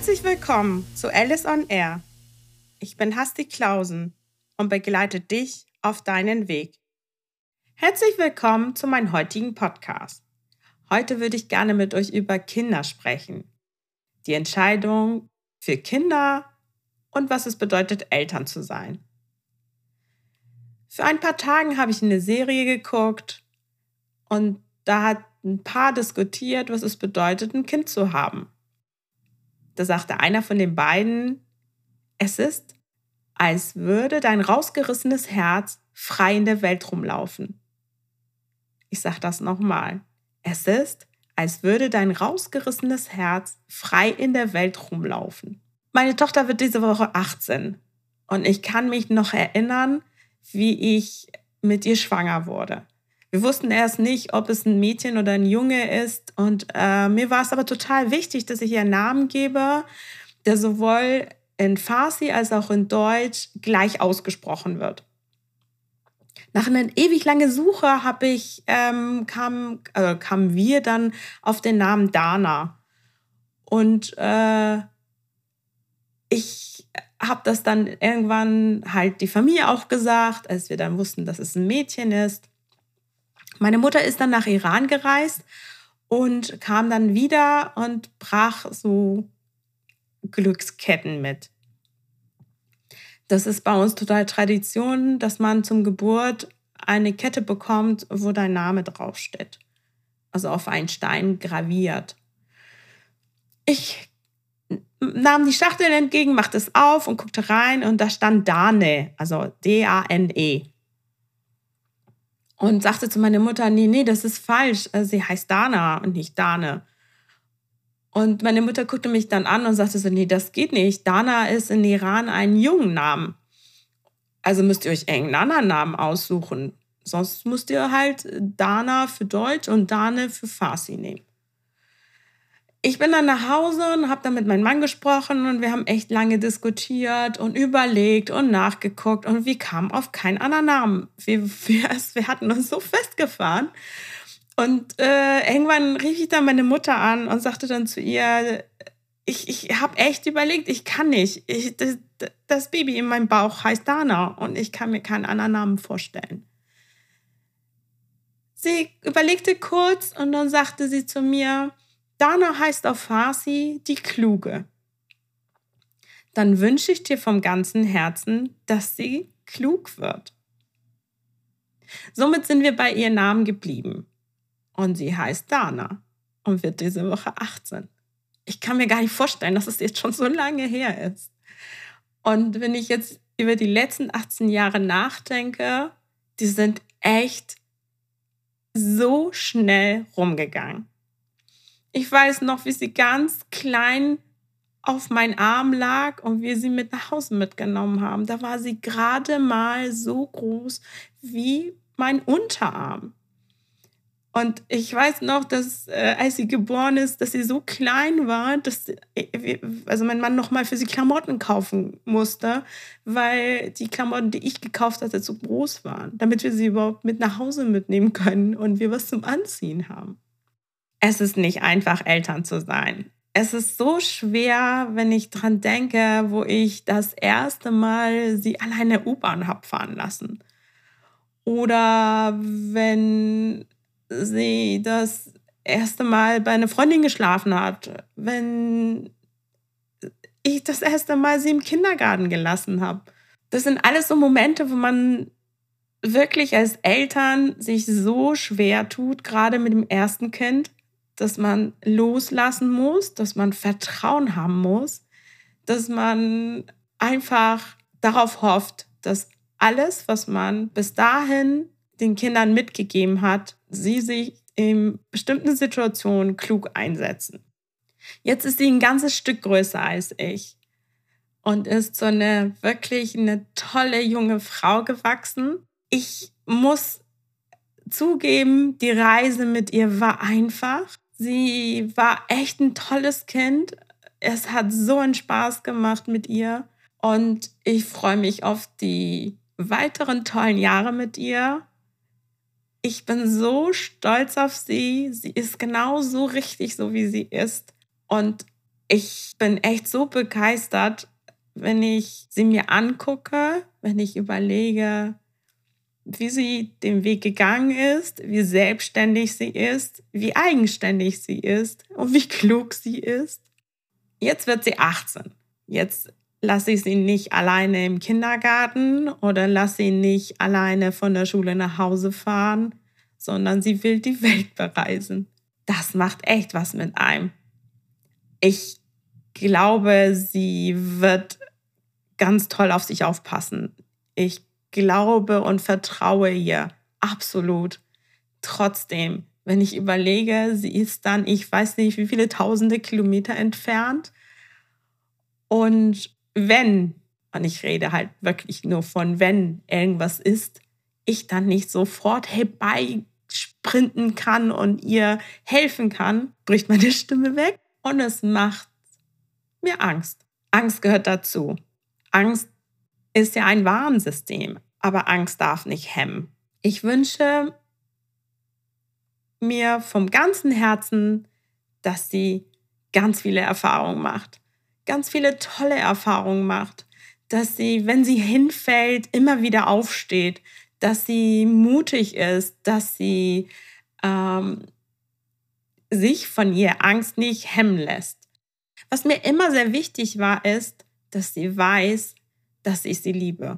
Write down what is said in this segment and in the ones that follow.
Herzlich willkommen zu Alice on Air. Ich bin Hasti Klausen und begleite dich auf deinen Weg. Herzlich willkommen zu meinem heutigen Podcast. Heute würde ich gerne mit euch über Kinder sprechen. Die Entscheidung für Kinder und was es bedeutet, Eltern zu sein. Für ein paar Tagen habe ich eine Serie geguckt und da hat ein Paar diskutiert, was es bedeutet, ein Kind zu haben. Da sagte einer von den beiden, es ist, als würde dein rausgerissenes Herz frei in der Welt rumlaufen. Ich sage das nochmal. Es ist, als würde dein rausgerissenes Herz frei in der Welt rumlaufen. Meine Tochter wird diese Woche 18 und ich kann mich noch erinnern, wie ich mit ihr schwanger wurde. Wir wussten erst nicht, ob es ein Mädchen oder ein Junge ist. Und äh, mir war es aber total wichtig, dass ich ihr einen Namen gebe, der sowohl in Farsi als auch in Deutsch gleich ausgesprochen wird. Nach einer ewig langen Suche habe ich, ähm, kam, äh, kamen wir dann auf den Namen Dana. Und äh, ich habe das dann irgendwann halt die Familie auch gesagt, als wir dann wussten, dass es ein Mädchen ist. Meine Mutter ist dann nach Iran gereist und kam dann wieder und brach so Glücksketten mit. Das ist bei uns total Tradition, dass man zum Geburt eine Kette bekommt, wo dein Name draufsteht. Also auf einen Stein graviert. Ich nahm die Schachtel entgegen, machte es auf und guckte rein und da stand Dane, also D-A-N-E und sagte zu meiner Mutter, nee, nee, das ist falsch. Also sie heißt Dana und nicht Dane. Und meine Mutter guckte mich dann an und sagte so, nee, das geht nicht. Dana ist in Iran ein jungen Namen. Also müsst ihr euch irgendeinen anderen Namen aussuchen. Sonst müsst ihr halt Dana für Deutsch und Dane für Farsi nehmen ich bin dann nach Hause und habe dann mit meinem Mann gesprochen und wir haben echt lange diskutiert und überlegt und nachgeguckt und wir kamen auf keinen anderen Namen. Wir, wir, wir hatten uns so festgefahren. Und äh, irgendwann rief ich dann meine Mutter an und sagte dann zu ihr, ich, ich habe echt überlegt, ich kann nicht. Ich, das, das Baby in meinem Bauch heißt Dana und ich kann mir keinen anderen Namen vorstellen. Sie überlegte kurz und dann sagte sie zu mir, Dana heißt auf Farsi die Kluge. Dann wünsche ich dir vom ganzen Herzen, dass sie klug wird. Somit sind wir bei ihrem Namen geblieben. Und sie heißt Dana und wird diese Woche 18. Ich kann mir gar nicht vorstellen, dass es jetzt schon so lange her ist. Und wenn ich jetzt über die letzten 18 Jahre nachdenke, die sind echt so schnell rumgegangen. Ich weiß noch, wie sie ganz klein auf meinen Arm lag und wir sie mit nach Hause mitgenommen haben. Da war sie gerade mal so groß wie mein Unterarm. Und ich weiß noch, dass äh, als sie geboren ist, dass sie so klein war, dass äh, also mein Mann noch mal für sie Klamotten kaufen musste, weil die Klamotten, die ich gekauft hatte, zu groß waren, damit wir sie überhaupt mit nach Hause mitnehmen können und wir was zum Anziehen haben es ist nicht einfach, Eltern zu sein. Es ist so schwer, wenn ich dran denke, wo ich das erste Mal sie alleine U-Bahn habe fahren lassen. Oder wenn sie das erste Mal bei einer Freundin geschlafen hat. Wenn ich das erste Mal sie im Kindergarten gelassen habe. Das sind alles so Momente, wo man wirklich als Eltern sich so schwer tut, gerade mit dem ersten Kind dass man loslassen muss, dass man Vertrauen haben muss, dass man einfach darauf hofft, dass alles, was man bis dahin den Kindern mitgegeben hat, sie sich in bestimmten Situationen klug einsetzen. Jetzt ist sie ein ganzes Stück größer als ich und ist so eine wirklich eine tolle junge Frau gewachsen. Ich muss zugeben, die Reise mit ihr war einfach. Sie war echt ein tolles Kind. Es hat so einen Spaß gemacht mit ihr. Und ich freue mich auf die weiteren tollen Jahre mit ihr. Ich bin so stolz auf sie. Sie ist genau so richtig, so wie sie ist. Und ich bin echt so begeistert, wenn ich sie mir angucke, wenn ich überlege, wie sie den Weg gegangen ist, wie selbstständig sie ist, wie eigenständig sie ist und wie klug sie ist. Jetzt wird sie 18. Jetzt lasse ich sie nicht alleine im Kindergarten oder lasse sie nicht alleine von der Schule nach Hause fahren, sondern sie will die Welt bereisen. Das macht echt was mit einem. Ich glaube, sie wird ganz toll auf sich aufpassen. Ich glaube und vertraue ihr absolut. Trotzdem, wenn ich überlege, sie ist dann, ich weiß nicht, wie viele tausende Kilometer entfernt. Und wenn, und ich rede halt wirklich nur von wenn irgendwas ist, ich dann nicht sofort herbeisprinten kann und ihr helfen kann, bricht meine Stimme weg und es macht mir Angst. Angst gehört dazu. Angst ist ja ein Warnsystem, aber Angst darf nicht hemmen. Ich wünsche mir vom ganzen Herzen, dass sie ganz viele Erfahrungen macht, ganz viele tolle Erfahrungen macht, dass sie, wenn sie hinfällt, immer wieder aufsteht, dass sie mutig ist, dass sie ähm, sich von ihr Angst nicht hemmen lässt. Was mir immer sehr wichtig war, ist, dass sie weiß, dass ich sie liebe.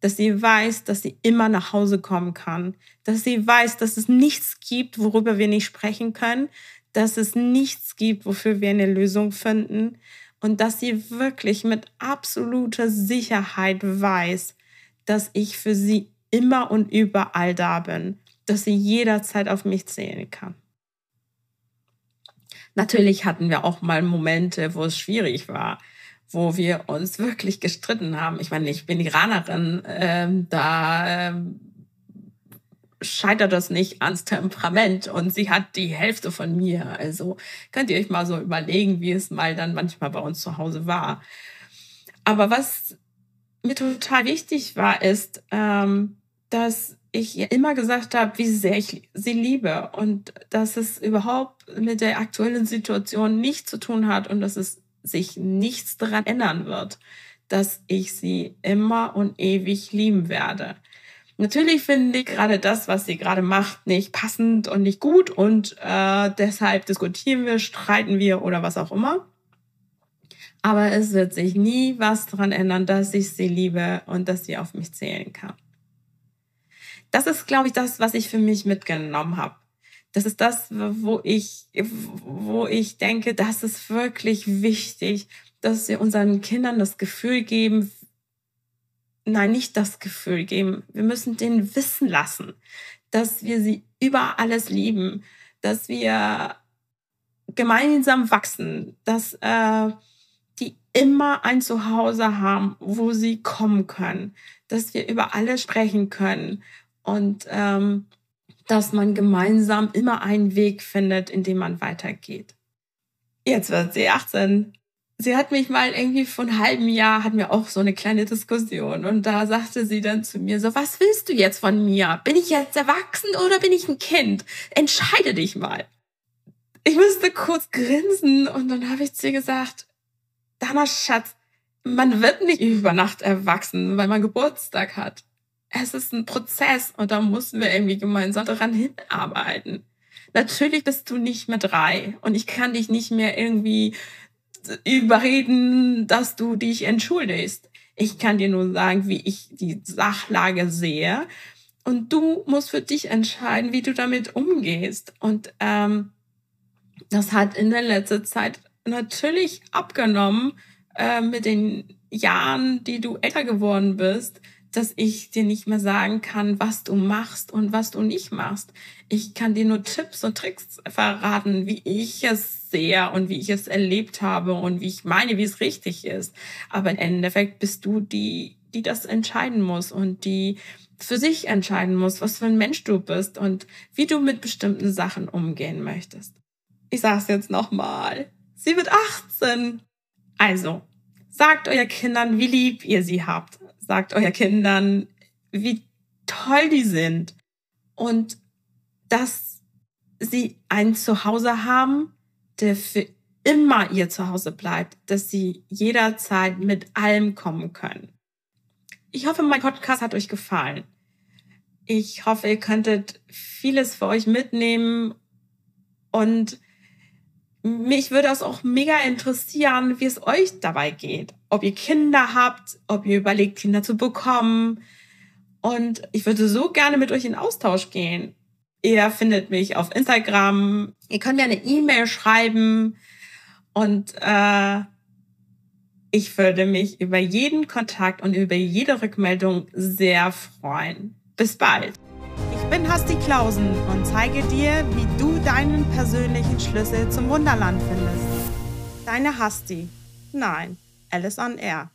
Dass sie weiß, dass sie immer nach Hause kommen kann. Dass sie weiß, dass es nichts gibt, worüber wir nicht sprechen können. Dass es nichts gibt, wofür wir eine Lösung finden. Und dass sie wirklich mit absoluter Sicherheit weiß, dass ich für sie immer und überall da bin. Dass sie jederzeit auf mich zählen kann. Natürlich hatten wir auch mal Momente, wo es schwierig war wo wir uns wirklich gestritten haben. Ich meine, ich bin Iranerin, ähm, da ähm, scheitert das nicht ans Temperament und sie hat die Hälfte von mir. Also könnt ihr euch mal so überlegen, wie es mal dann manchmal bei uns zu Hause war. Aber was mir total wichtig war, ist, ähm, dass ich ihr immer gesagt habe, wie sehr ich sie liebe und dass es überhaupt mit der aktuellen Situation nichts zu tun hat und dass es sich nichts daran ändern wird, dass ich sie immer und ewig lieben werde. Natürlich finde ich gerade das, was sie gerade macht, nicht passend und nicht gut und äh, deshalb diskutieren wir, streiten wir oder was auch immer. Aber es wird sich nie was daran ändern, dass ich sie liebe und dass sie auf mich zählen kann. Das ist, glaube ich, das, was ich für mich mitgenommen habe das ist das, wo ich, wo ich denke, das ist wirklich wichtig, dass wir unseren Kindern das Gefühl geben, nein, nicht das Gefühl geben, wir müssen denen wissen lassen, dass wir sie über alles lieben, dass wir gemeinsam wachsen, dass äh, die immer ein Zuhause haben, wo sie kommen können, dass wir über alles sprechen können. Und ähm, dass man gemeinsam immer einen Weg findet, in dem man weitergeht. Jetzt wird sie 18. Sie hat mich mal irgendwie vor einem halben Jahr, hatten wir auch so eine kleine Diskussion und da sagte sie dann zu mir so, was willst du jetzt von mir? Bin ich jetzt erwachsen oder bin ich ein Kind? Entscheide dich mal. Ich musste kurz grinsen und dann habe ich zu ihr gesagt, Dana Schatz, man wird nicht über Nacht erwachsen, weil man Geburtstag hat es ist ein Prozess und da müssen wir irgendwie gemeinsam daran hinarbeiten. Natürlich bist du nicht mehr drei und ich kann dich nicht mehr irgendwie überreden, dass du dich entschuldigst. Ich kann dir nur sagen, wie ich die Sachlage sehe und du musst für dich entscheiden, wie du damit umgehst. Und ähm, das hat in der letzten Zeit natürlich abgenommen äh, mit den Jahren, die du älter geworden bist dass ich dir nicht mehr sagen kann, was du machst und was du nicht machst. Ich kann dir nur Tipps und Tricks verraten, wie ich es sehe und wie ich es erlebt habe und wie ich meine, wie es richtig ist. Aber im Endeffekt bist du die, die das entscheiden muss und die für sich entscheiden muss, was für ein Mensch du bist und wie du mit bestimmten Sachen umgehen möchtest. Ich sag's jetzt nochmal. Sie wird 18. Also, sagt euer Kindern, wie lieb ihr sie habt sagt euer Kindern, wie toll die sind und dass sie ein Zuhause haben, der für immer ihr Zuhause bleibt, dass sie jederzeit mit allem kommen können. Ich hoffe, mein Podcast hat euch gefallen. Ich hoffe, ihr könntet vieles für euch mitnehmen und mich würde es auch mega interessieren, wie es euch dabei geht. Ob ihr Kinder habt, ob ihr überlegt, Kinder zu bekommen. Und ich würde so gerne mit euch in Austausch gehen. Ihr findet mich auf Instagram. Ihr könnt mir eine E-Mail schreiben. Und äh, ich würde mich über jeden Kontakt und über jede Rückmeldung sehr freuen. Bis bald. Bin Hasti Klausen und zeige dir, wie du deinen persönlichen Schlüssel zum Wunderland findest. Deine Hasti. Nein, Alice on Air.